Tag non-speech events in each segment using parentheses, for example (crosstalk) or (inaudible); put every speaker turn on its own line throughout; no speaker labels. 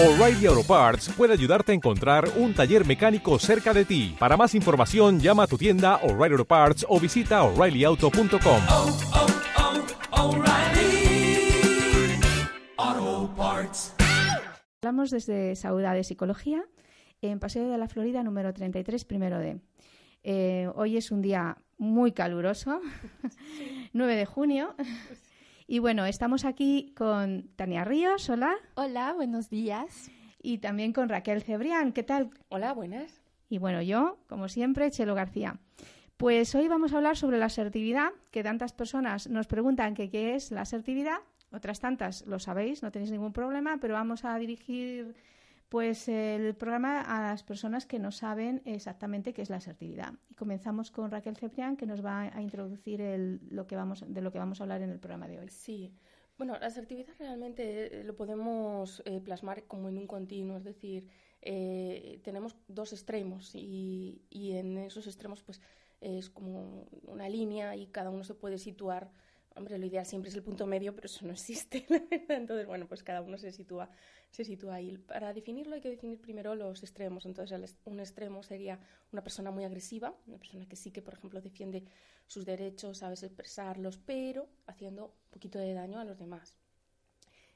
O'Reilly Auto Parts puede ayudarte a encontrar un taller mecánico cerca de ti. Para más información, llama a tu tienda O'Reilly Auto Parts o visita oreillyauto.com.
oh, oh, Parts.
Hablamos desde Sauda de Psicología en Paseo de la Florida número 33, primero D. Eh, hoy es un día muy caluroso, (laughs) 9 de junio. Y bueno, estamos aquí con Tania Ríos, hola,
Hola, buenos días.
y también con Raquel Cebrián, ¿qué tal?
Hola, buenas.
Y bueno, yo, como siempre, Chelo García. Pues hoy vamos a hablar sobre la asertividad, que tantas personas nos preguntan que qué es la asertividad, otras tantas lo sabéis, no tenéis ningún problema, pero vamos a dirigir pues el programa a las personas que no saben exactamente qué es la asertividad. Y comenzamos con Raquel Cebrián, que nos va a introducir el- lo que vamos, de lo que vamos a hablar en el programa de hoy.
Sí, bueno, la asertividad realmente eh, lo podemos eh, plasmar como en un continuo, es decir, eh, tenemos dos extremos y, y en esos extremos pues es como una línea y cada uno se puede situar. Hombre, lo ideal siempre es el punto medio, pero eso no existe. (laughs) Entonces, bueno, pues cada uno se sitúa, se sitúa ahí. Para definirlo hay que definir primero los extremos. Entonces, un extremo sería una persona muy agresiva, una persona que sí que, por ejemplo, defiende sus derechos, sabes expresarlos, pero haciendo un poquito de daño a los demás.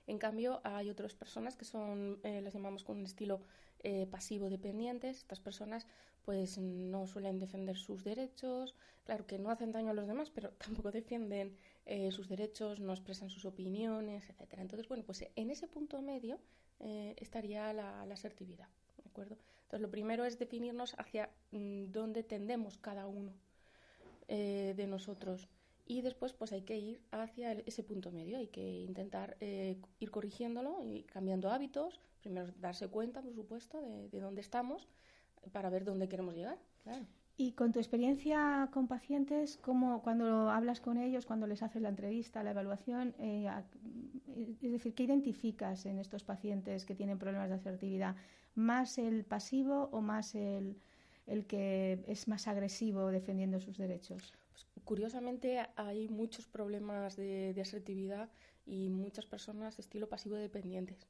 En cambio, hay otras personas que son, eh, las llamamos con un estilo eh, pasivo-dependientes. Estas personas, pues, no suelen defender sus derechos. Claro que no hacen daño a los demás, pero (laughs) tampoco defienden eh, sus derechos, no expresan sus opiniones, etcétera. Entonces, bueno, pues en ese punto medio eh, estaría la, la asertividad, ¿de acuerdo? Entonces, lo primero es definirnos hacia mm, dónde tendemos cada uno eh, de nosotros. Y después pues hay que ir hacia ese punto medio, hay que intentar eh, ir corrigiéndolo y cambiando hábitos, primero darse cuenta, por supuesto, de, de dónde estamos para ver dónde queremos llegar, claro.
Y con tu experiencia con pacientes, ¿cómo, cuando hablas con ellos, cuando les haces la entrevista, la evaluación, eh, es decir, ¿qué identificas en estos pacientes que tienen problemas de asertividad? ¿Más el pasivo o más el, el que es más agresivo defendiendo sus derechos?
Pues, curiosamente hay muchos problemas de, de asertividad y muchas personas estilo pasivo dependientes.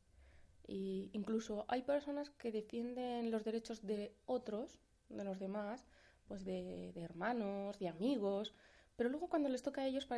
Y incluso hay personas que defienden los derechos de otros, de los demás, pues de, de hermanos, de amigos, pero luego cuando les toca a ellos,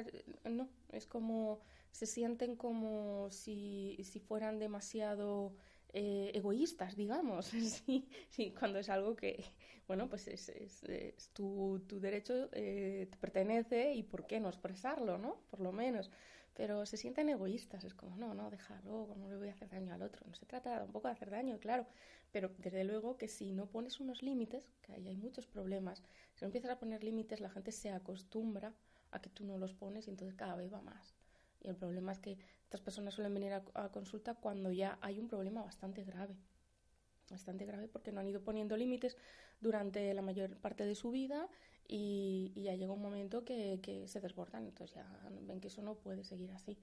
no, es como se sienten como si, si fueran demasiado eh, egoístas, digamos, (laughs) sí, sí, cuando es algo que, bueno, pues es, es- es tu, tu derecho, eh, te pertenece y por qué no expresarlo, ¿no? Por lo menos. Pero se sienten egoístas, es como, no, no, dejarlo, no le voy a hacer daño al otro. No se trata tampoco de hacer daño, claro, pero desde luego que si no pones unos límites, que ahí hay muchos problemas, si no empiezas a poner límites, la gente se acostumbra a que tú no los pones y entonces cada vez va más. Y el problema es que estas personas suelen venir a consulta cuando ya hay un problema bastante grave. Bastante grave porque no han ido poniendo límites durante la mayor parte de su vida y, y ya llega un momento que, que se desbordan. Entonces ya ven que eso no puede seguir así.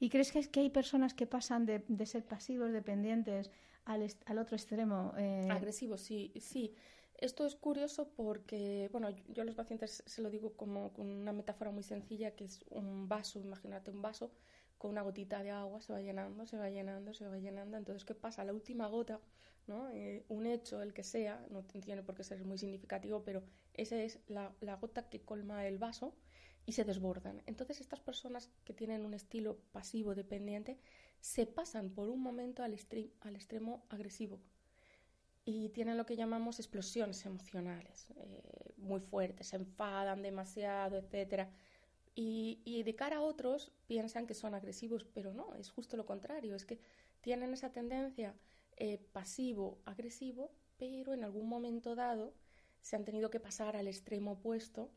¿Y crees que, es que hay personas que pasan de, de ser pasivos, dependientes, al, est- al otro extremo? eh,
Agresivo, sí, sí. Esto es curioso porque, bueno, yo yo a los pacientes se lo digo como con una metáfora muy sencilla, que es un vaso, imagínate un vaso con una gotita de agua, se va llenando, se va llenando, se va llenando. Entonces, ¿qué pasa? La última gota, Eh, un hecho, el que sea, no tiene por qué ser muy significativo, pero esa es la, gota que colma el vaso y se desbordan. Entonces, estas personas que tienen un estilo pasivo dependiente se pasan por un momento al extremo agresivo y tienen lo que llamamos explosiones emocionales eh, muy fuertes, se enfadan demasiado, etcétera. Y, y de cara a otros piensan que son agresivos, pero no, es justo lo contrario, es que tienen esa tendencia eh, pasivo-agresivo, pero en algún momento dado se han tenido que pasar al extremo opuesto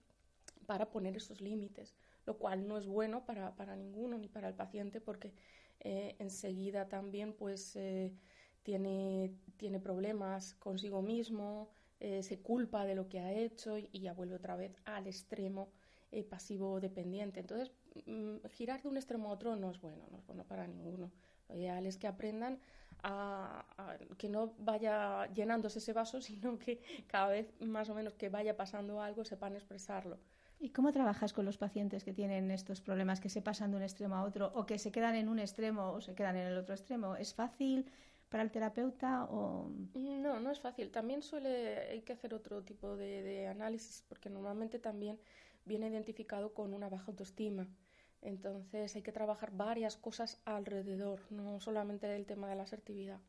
para poner esos límites, lo cual no es bueno para, para ninguno ni para el paciente porque eh, enseguida también pues eh, tiene, tiene problemas consigo mismo, se culpa de lo que ha hecho y, ya vuelve otra vez al extremo pasivo dependiente. Entonces, mm, girar de un extremo a otro no es bueno, no es bueno para ninguno. Lo ideal es que aprendan a, a que no vaya llenándose ese vaso, (laughs) sino que cada vez más o menos que vaya pasando algo sepan expresarlo.
¿Y cómo trabajas con los pacientes que tienen estos problemas, que se pasan de un extremo a otro o que se quedan en un extremo o se quedan en el otro extremo? ¿Es fácil para el terapeuta o
No, no es fácil. También suele, hay que hacer otro tipo de, de análisis porque normalmente también viene identificado con una baja autoestima. Entonces hay que trabajar varias cosas alrededor, no solamente el tema de la asertividad.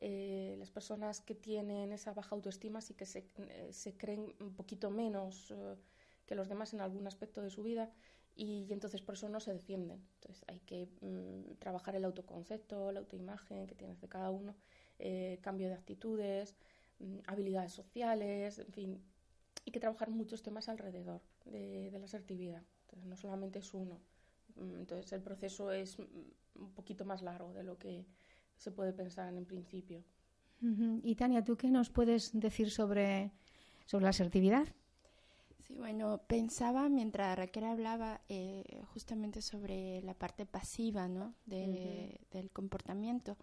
Eh, las personas que tienen esa baja autoestima sí que se, eh, creen un poquito menos eh, que los demás en algún aspecto de su vida y, entonces por eso no se defienden. Entonces hay que mm, trabajar el autoconcepto, la autoimagen que tienes de cada uno, cambio de actitudes, mm, habilidades sociales, en fin, hay que trabajar muchos temas alrededor de, la asertividad. No solamente es uno. Mm, Entonces el proceso es mm, un poquito más largo de lo que se puede pensar en principio.
Y Tania, ¿tú qué nos puedes decir sobre, sobre la asertividad?
Sí, bueno, pensaba mientras Raquel hablaba eh, justamente sobre la parte pasiva, ¿no? De, Del comportamiento.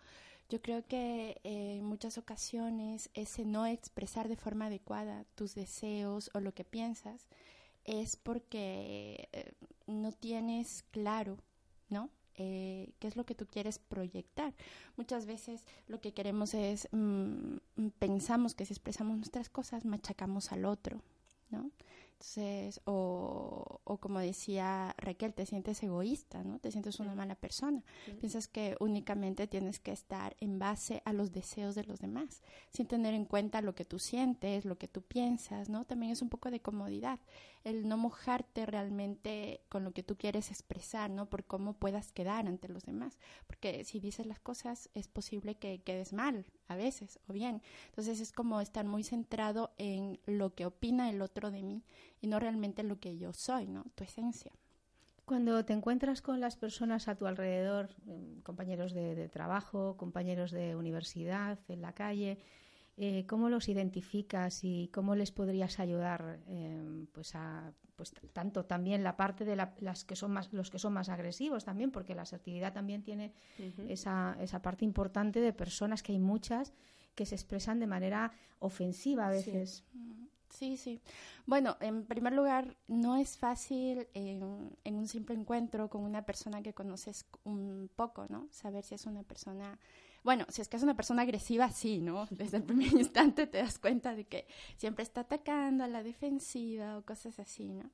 Yo creo que eh, en muchas ocasiones ese no expresar de forma adecuada tus deseos o lo que piensas es porque eh, no tienes claro, ¿no? Eh, qué es lo que tú quieres proyectar. Muchas veces lo que queremos es, mm, pensamos que si expresamos nuestras cosas, machacamos al otro, ¿no? Entonces, o, o como decía Raquel, te sientes egoísta, ¿no? Te sientes una mala persona. Piensas que únicamente tienes que estar en base a los deseos de los demás, sin tener en cuenta lo que tú sientes, lo que tú piensas, ¿no? También es un poco de comodidad, el no mojarte realmente con lo que tú quieres expresar, ¿no? Por cómo puedas quedar ante los demás. Porque si dices las cosas, es posible que quedes mal a veces, o bien. Entonces es como estar muy centrado en lo que opina el otro de mí y no realmente lo que yo soy, ¿no? Tu esencia.
Cuando te encuentras con las personas a tu alrededor, em, compañeros de, de trabajo, compañeros de universidad, en la calle, eh, ¿cómo los identificas y cómo les podrías ayudar? em, pues a, pues tanto también la parte de la- las que son más, los que son más agresivos también, porque la asertividad también tiene esa, esa parte importante de personas que hay muchas que se expresan de manera ofensiva a veces.
Sí, sí. Bueno, en primer lugar, no es fácil en, en un simple encuentro con una persona que conoces un poco, ¿no? Saber si es una persona, bueno, si es que es una persona agresiva, sí, ¿no? Desde el primer (laughs) instante te das cuenta de que siempre está atacando a la defensiva o cosas así, ¿no?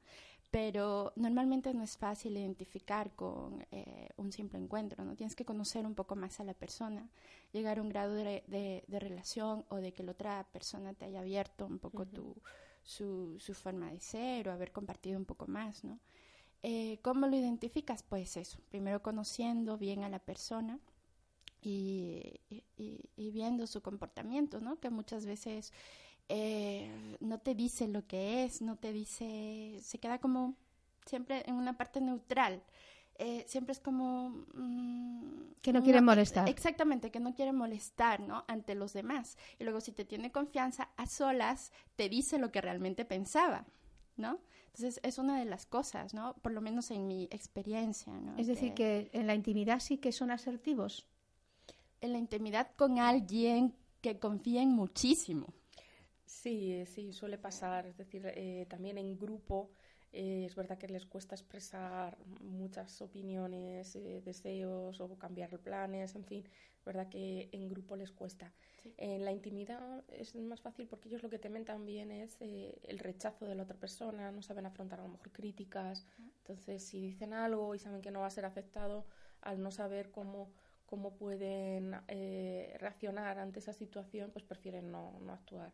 Pero normalmente no es fácil identificar con eh, un simple encuentro, ¿no? Tienes que conocer un poco más a la persona, llegar a un grado de, de- de relación o de que la otra persona te haya abierto un poco tu, su, su forma de ser o haber compartido un poco más, ¿no? Eh, ¿Cómo lo identificas? Pues eso, primero conociendo bien a la persona y, y- y- y viendo su comportamiento, ¿no? Que muchas veces eh, no te dice lo que es, no te dice, se queda como siempre en una parte neutral. Eh, siempre es como... mm,
Que no
una-
quiere molestar.
Exactamente, que no quiere molestar, ¿no? Ante los demás. Y luego si te tiene confianza, a solas, te dice lo que realmente pensaba, ¿no? Entonces es una de las cosas, ¿no? Por lo menos en mi experiencia, ¿no?
Es decir, que en la intimidad sí que son asertivos.
En la intimidad con alguien que confíen muchísimo.
Sí, eh, sí, suele pasar. Es decir, eh, también en grupo eh, es verdad que les cuesta expresar muchas opiniones, eh, deseos o cambiar planes, en fin, es verdad que en grupo les cuesta.
Sí.
En la intimidad es más fácil porque ellos lo que temen también es eh, el rechazo de la otra persona, no saben afrontar a lo mejor críticas. Entonces, si dicen algo y saben que no va a ser aceptado, al no saber cómo cómo pueden eh, reaccionar ante esa situación, pues prefieren no, no actuar.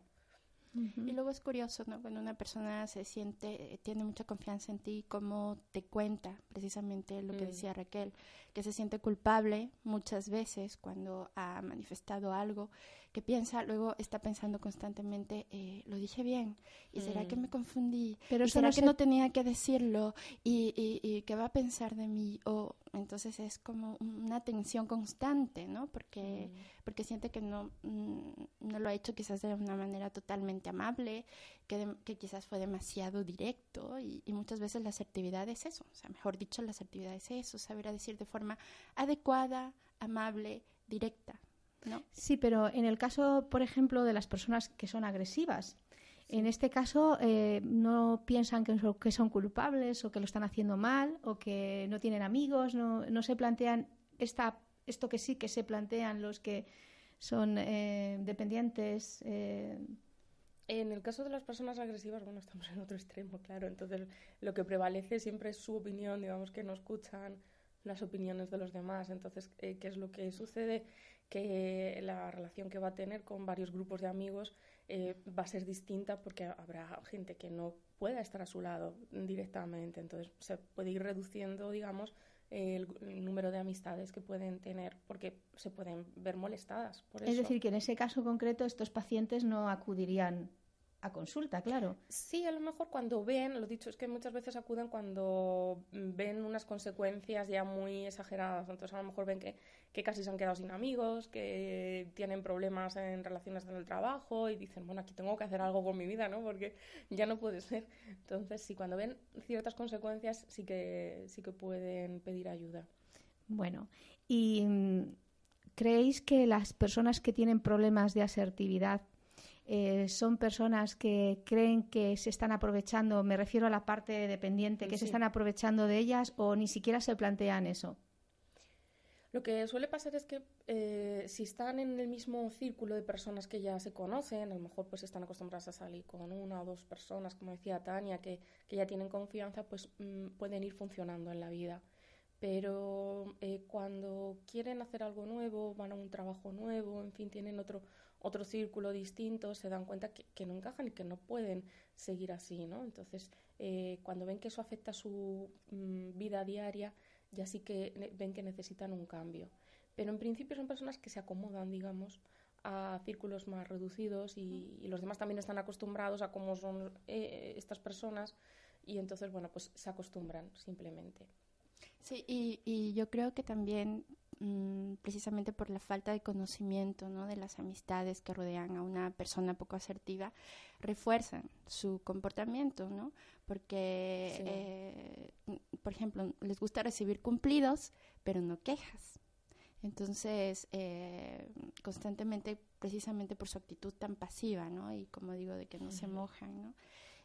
Y luego es curioso, ¿no? Cuando una persona se siente, tiene mucha confianza en ti, cómo te cuenta precisamente lo que
Mm.
decía Raquel, que se siente culpable muchas veces cuando ha manifestado algo, que piensa, luego está pensando constantemente, eh, lo dije bien, y será que
Mm.
me confundí,
Pero
y será
no
que
se-
no tenía que decirlo, y, y, y qué va a pensar de mí, o entonces es como una tensión constante, ¿no? Porque porque siente que no, mm, no lo ha hecho quizás de una manera totalmente amable, que, de- que quizás fue demasiado directo y, y muchas veces la asertividad es eso, o sea, mejor dicho, la asertividad es eso, saber a decir de forma adecuada, amable, directa, ¿no?
Sí, pero en el caso, por ejemplo, de las personas que son agresivas, en este caso eh, no piensan que son, que son culpables o que lo están haciendo mal o que no tienen amigos, no, no se plantean esta, esto que sí que se plantean los que son eh, dependientes. Eh,
En el caso de las personas agresivas, bueno, estamos en otro extremo, claro. Entonces, lo que prevalece siempre es su opinión, digamos que no escuchan las opiniones de los demás. Entonces, eh, ¿qué es lo que sucede? Que la relación que va a tener con varios grupos de amigos eh, va a ser distinta porque habrá gente que no pueda estar a su lado directamente. Entonces, se puede ir reduciendo, digamos, el, el número de amistades que pueden tener porque se pueden ver molestadas por eso.
es decir, que en ese caso concreto estos pacientes no acudirían a consulta, claro.
Sí, a lo mejor cuando ven, lo dicho es que muchas veces acuden cuando mm, ven unas consecuencias ya muy exageradas. Entonces a lo mejor ven que, que casi se han quedado sin amigos, que tienen problemas en relaciones en el trabajo y dicen, bueno, aquí tengo que hacer algo con mi vida, ¿no? Porque ya no puede ser. Entonces sí, cuando ven ciertas consecuencias sí que, sí que pueden pedir ayuda.
Bueno, ¿y mm, creéis que las personas que tienen problemas de asertividad eh, son personas que creen que se están aprovechando, me refiero a la parte dependiente, que se están aprovechando de ellas o ni siquiera se plantean eso?
Lo que suele pasar es que eh, si están en el mismo círculo de personas que ya se conocen, a lo mejor pues están acostumbradas a salir con una o dos personas, como decía Tania, que, que ya tienen confianza, pues mm, pueden ir funcionando en la vida. Pero eh, cuando quieren hacer algo nuevo, van a un trabajo nuevo, en fin, tienen otro, otro círculo distinto, se dan cuenta que, no encajan y que no pueden seguir así, ¿no? Entonces, eh, cuando ven que eso afecta su mm, vida diaria, ya sí que ven que necesitan un cambio. Pero en principio son personas que se acomodan, digamos, a círculos más reducidos y, los demás también están acostumbrados a cómo son eh, estas personas y entonces, bueno, pues se acostumbran simplemente.
Sí, y yo creo que también mm, precisamente por la falta de conocimiento ¿no? de las amistades que rodean a una persona poco asertiva, refuerzan su comportamiento, ¿no? Porque,
Sí.
eh, por ejemplo, les gusta recibir cumplidos, pero no quejas. Entonces, eh, constantemente, precisamente por su actitud tan pasiva, ¿no? Y como digo, de que no se mojan, ¿no?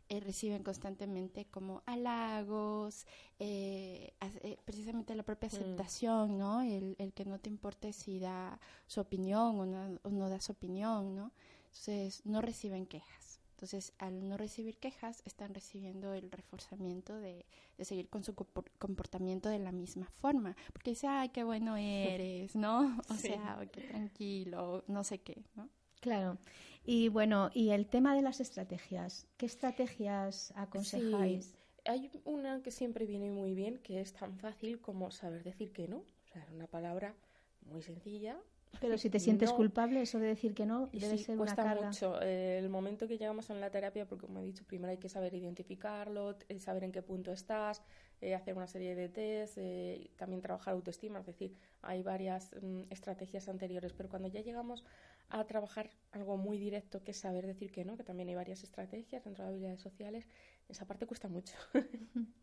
Eh, reciben constantemente como halagos, eh, eh, precisamente la propia
Mm.
aceptación, ¿no? El, el que no te importe si da su opinión o no, o no da su opinión, ¿no? Entonces, no reciben quejas. Entonces, al no recibir quejas, están recibiendo el reforzamiento de, de seguir con su compor- comportamiento de la misma forma. Porque dice, ay, qué bueno eres, ¿no? (laughs) O
Sí.
sea, "Ay, qué tranquilo, no sé qué, ¿no?
Claro. Y bueno, y el tema de las estrategias. ¿Qué estrategias aconsejáis?
Sí, hay una que siempre viene muy bien, que es tan fácil como saber decir que no. O sea, es una palabra muy sencilla.
Pero si te (laughs) sientes
No.
culpable, eso de decir que no debe
sí,
ser una
cuesta
carga.
mucho. Eh, el momento que llegamos en la terapia, porque como he dicho, primero hay que saber identificarlo, saber en qué punto estás, eh, hacer una serie de test, eh, también trabajar autoestima, es decir, hay varias mm, estrategias anteriores, pero cuando ya llegamos a trabajar algo muy directo, que es saber decir que no, que también hay varias estrategias dentro de habilidades sociales, esa parte cuesta mucho. (laughs)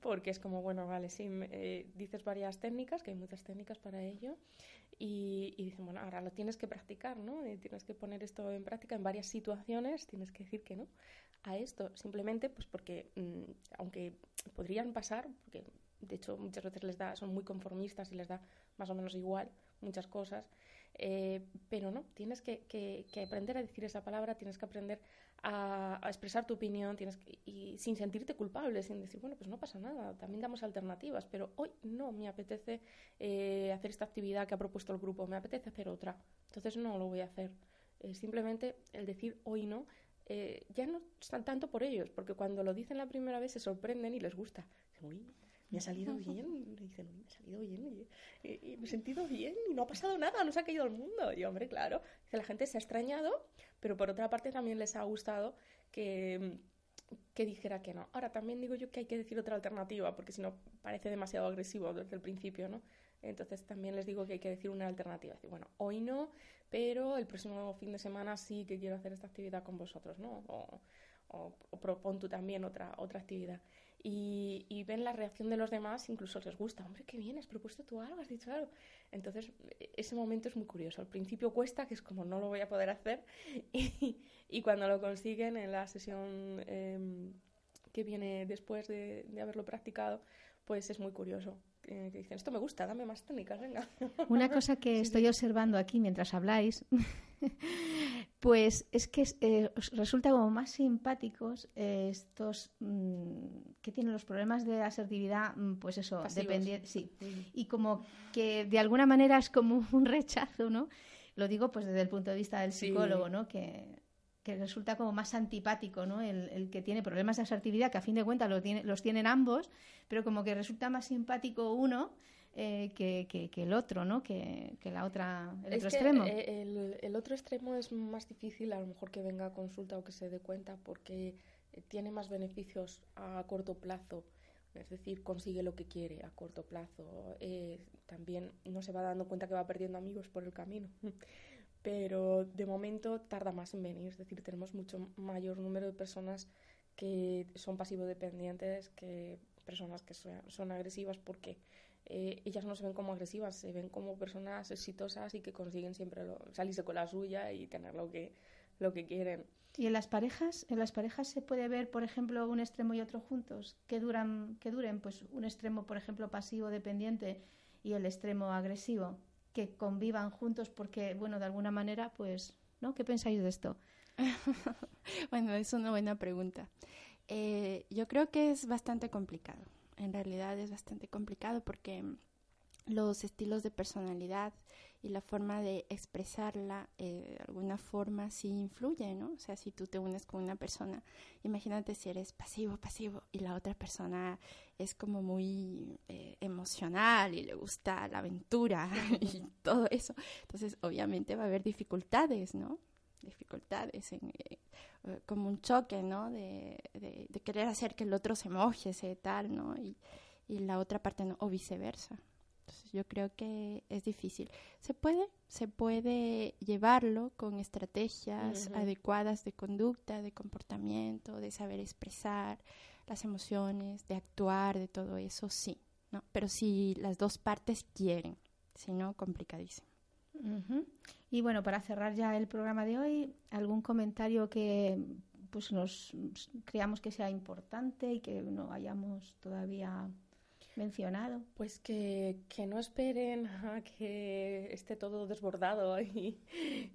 Porque es como, bueno, vale, sí, me- eh, dices varias técnicas, que hay muchas técnicas para ello, y, dicen, bueno, ahora lo tienes que practicar, ¿no? Y tienes que poner esto en práctica en varias situaciones, tienes que decir que no a esto, simplemente pues porque, mm, aunque podrían pasar, porque de hecho muchas veces les da, son muy conformistas y les da más o menos igual muchas cosas, eh, pero no, tienes que, que- que aprender a decir esa palabra, tienes que aprender a, expresar tu opinión, tienes que- y sin sentirte culpable, sin decir, bueno, pues no pasa nada, también damos alternativas, pero hoy no me apetece eh, hacer esta actividad que ha propuesto el grupo, me apetece hacer otra, entonces no lo voy a hacer. Eh, simplemente el decir hoy no, eh, ya no están tanto por ellos, porque cuando lo dicen la primera vez se sorprenden y les gusta. Uy, me ha salido bien, y dicen, me ha salido bien, y, y- y me he sentido bien y no ha pasado nada, no se ha caído el mundo. Y hombre, claro, dice, la gente se ha extrañado, pero por otra parte también les ha gustado que, que dijera que no. Ahora también digo yo que hay que decir otra alternativa, porque si no parece demasiado agresivo desde el principio, ¿no? Entonces también les digo que hay que decir una alternativa. Decir, bueno, hoy no, pero el próximo fin de semana sí que quiero hacer esta actividad con vosotros, ¿no? O, o, o propon tú también otra, otra actividad. Y, y ven la reacción de los demás, incluso les gusta. Hombre, qué bien, has propuesto tú algo, has dicho algo. Entonces, ese momento es muy curioso. Al principio cuesta, que es como no lo voy a poder hacer. (laughs) Y, y cuando lo consiguen en la sesión em, que viene después de, de haberlo practicado, pues es muy curioso. eh, que dicen, esto me gusta, dame más técnicas, venga.
Una cosa que (laughs) estoy observando aquí mientras habláis, (laughs) pues es que eh, resulta como más simpáticos eh, estos mm, que tienen los problemas de asertividad, mm, pues eso, dependiente, sí, y como que de alguna manera es como (laughs) un rechazo, ¿no? Lo digo pues desde el punto de vista del
Sí.
psicólogo, ¿no? Que, que resulta como más antipático, ¿no? El, el que tiene problemas de asertividad, que a fin de cuentas lo tiene, los tienen ambos, pero como que resulta más simpático uno eh, que, que- que el otro, ¿no? Que, que la otra, el
Es
otro extremo.
eh, el, el otro extremo es más difícil, a lo mejor que venga a consulta o que se dé cuenta, porque eh, tiene más beneficios a corto plazo. Es decir, consigue lo que quiere a corto plazo. Eh, también no se va dando cuenta que va perdiendo amigos por el camino. (laughs) Pero de momento tarda más en venir. Es decir, tenemos mucho mayor número de personas que son pasivo-dependientes que personas que son, son agresivas porque eh, ellas no se ven como agresivas, se ven como personas exitosas y que consiguen siempre lo- salirse con la suya y tener lo que, lo que quieren.
¿Y en las parejas? ¿En las parejas se puede ver, por ejemplo, un extremo y otro juntos? Que duran, que duren, pues un extremo, por ejemplo, pasivo dependiente y el extremo agresivo, que convivan juntos porque, bueno, de alguna manera, pues, ¿no? ¿Qué pensáis de esto? (laughs)
Bueno, es una buena pregunta. Eh, yo creo que es bastante complicado. En realidad es bastante complicado porque mm, los estilos de personalidad y la forma de expresarla eh, de alguna forma sí influye, ¿no? O sea, si tú te unes con una persona, imagínate si eres pasivo, pasivo y la otra persona es como muy eh, emocional y le gusta la aventura (laughs) y todo eso. Entonces, obviamente va a haber dificultades, ¿no? Dificultades en, eh, eh, como un choque, ¿no? De, de, de querer hacer que el otro se moje, se tal, ¿no? Y, y la otra parte no, o viceversa. Entonces yo creo que es difícil. Se puede, se puede llevarlo con estrategias adecuadas de conducta, de comportamiento, de saber expresar las emociones, de actuar, de todo eso, sí, ¿no? Pero si las dos partes quieren, si no, complicadísimo.
Y bueno, para cerrar ya el programa de hoy, algún comentario que pues nos creamos que sea importante y que no hayamos todavía mencionado.
Pues que, que no esperen (laughs) a que esté todo desbordado (laughs) y,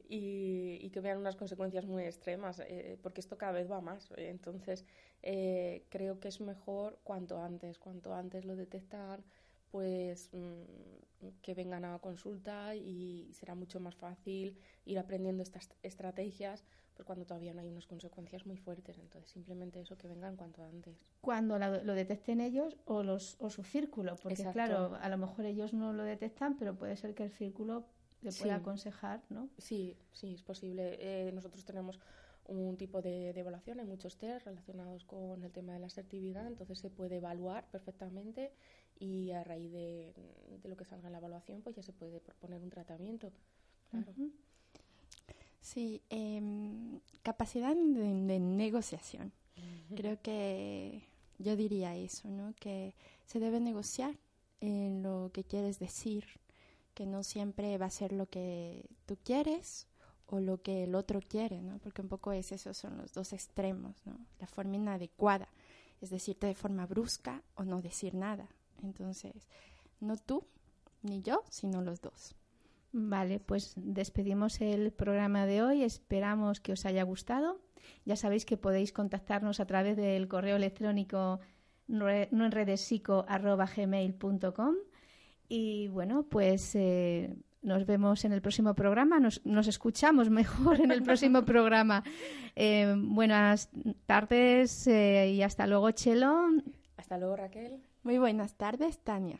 y, que vean unas consecuencias muy extremas, eh, porque esto cada vez va más. Entonces, eh, creo que es mejor cuanto antes, cuanto antes lo detectan, pues mm, que vengan a consulta y será mucho más fácil ir aprendiendo estas estrategias, pues cuando todavía no hay unas consecuencias muy fuertes. Entonces, simplemente eso, que vengan cuanto antes.
Cuando la- lo detecten ellos o, los, o su círculo, porque
Exacto.
claro, a lo mejor ellos no lo detectan, pero puede ser que el círculo le pueda
Sí.
aconsejar, ¿no?
Sí, sí, es posible. Eh, nosotros tenemos un tipo de, de evaluación, hay muchos test relacionados con el tema de la asertividad, entonces se puede evaluar perfectamente y a raíz de, de lo que salga en la evaluación, pues ya se puede proponer un tratamiento. Claro.
Sí, em, capacidad de, de negociación. Creo que yo diría eso, ¿no? Que se debe negociar en lo que quieres decir, que no siempre va a ser lo que tú quieres o lo que el otro quiere, ¿no? Porque un poco es esos son los dos extremos, ¿no? La forma inadecuada, es decirte de forma brusca o no decir nada. Entonces, no tú ni yo, sino los dos.
Vale, pues despedimos el programa de hoy. Esperamos que os haya gustado. Ya sabéis que podéis contactarnos a través del correo electrónico nue- no en gmail.com y bueno, pues eh, nos vemos en el próximo programa, nos, nos escuchamos (laughs) mejor en el próximo programa. Eh, buenas tardes eh, y hasta luego, Chelo.
Hasta luego, Raquel.
Muy buenas tardes, Tania.